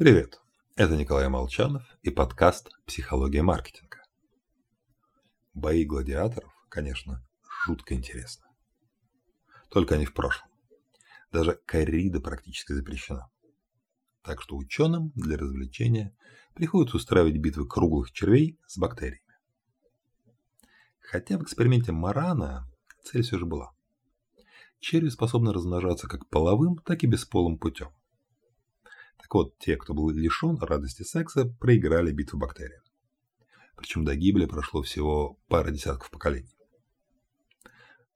Привет, это Николай Молчанов и подкаст «Психология маркетинга». Бои гладиаторов, конечно, жутко интересно. Только они в прошлом. Даже коррида практически запрещена. Так что ученым для развлечения приходится устраивать битвы круглых червей с бактериями. Хотя в эксперименте Марана цель все же была. Черви способны размножаться как половым, так и бесполым путем. Вот, те, кто был лишен радости секса, проиграли битву бактериям. Причем до гибели прошло всего пара десятков поколений.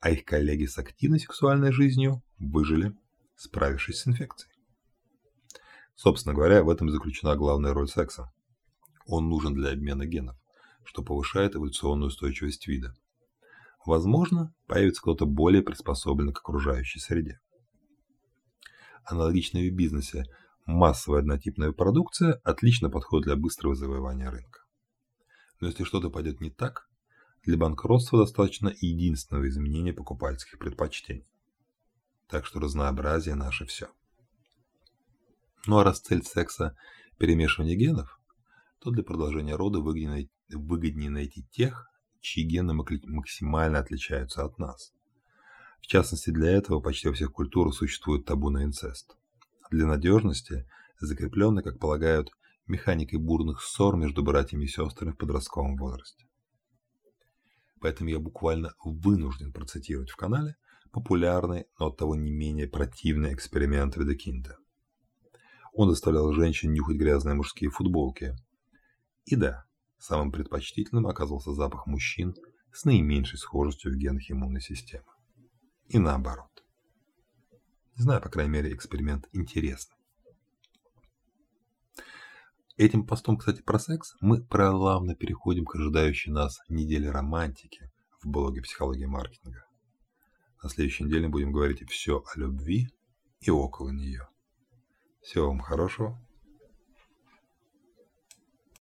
А их коллеги с активной сексуальной жизнью выжили, справившись с инфекцией. Собственно говоря, в этом заключена главная роль секса. Он нужен для обмена генов, что повышает эволюционную устойчивость вида. Возможно, появится кто-то более приспособленный к окружающей среде. Аналогично и в бизнесе, массовая однотипная продукция отлично подходит для быстрого завоевания рынка. Но если что-то пойдет не так, для банкротства достаточно единственного изменения покупательских предпочтений. Так что разнообразие наше все. Ну а раз цель секса – перемешивание генов, то для продолжения рода выгоднее, найти тех, чьи гены максимально отличаются от нас. В частности, для этого почти во всех культурах существует табу на инцест. Для надежности закреплены, как полагают, механикой бурных ссор между братьями и сестрами в подростковом возрасте. Поэтому я буквально вынужден процитировать в канале популярный, но оттого не менее противный эксперимент Ведекинта. Он заставлял женщин нюхать грязные мужские футболки. И да, самым предпочтительным оказался запах мужчин с наименьшей схожестью в генах иммунной системы. И наоборот. Не знаю, по крайней мере, эксперимент интересный. Этим постом, кстати, про секс мы плавно переходим к ожидающей нас неделе романтики в блоге «Психология маркетинга». На следующей неделе будем говорить все о любви и около нее. Всего вам хорошего.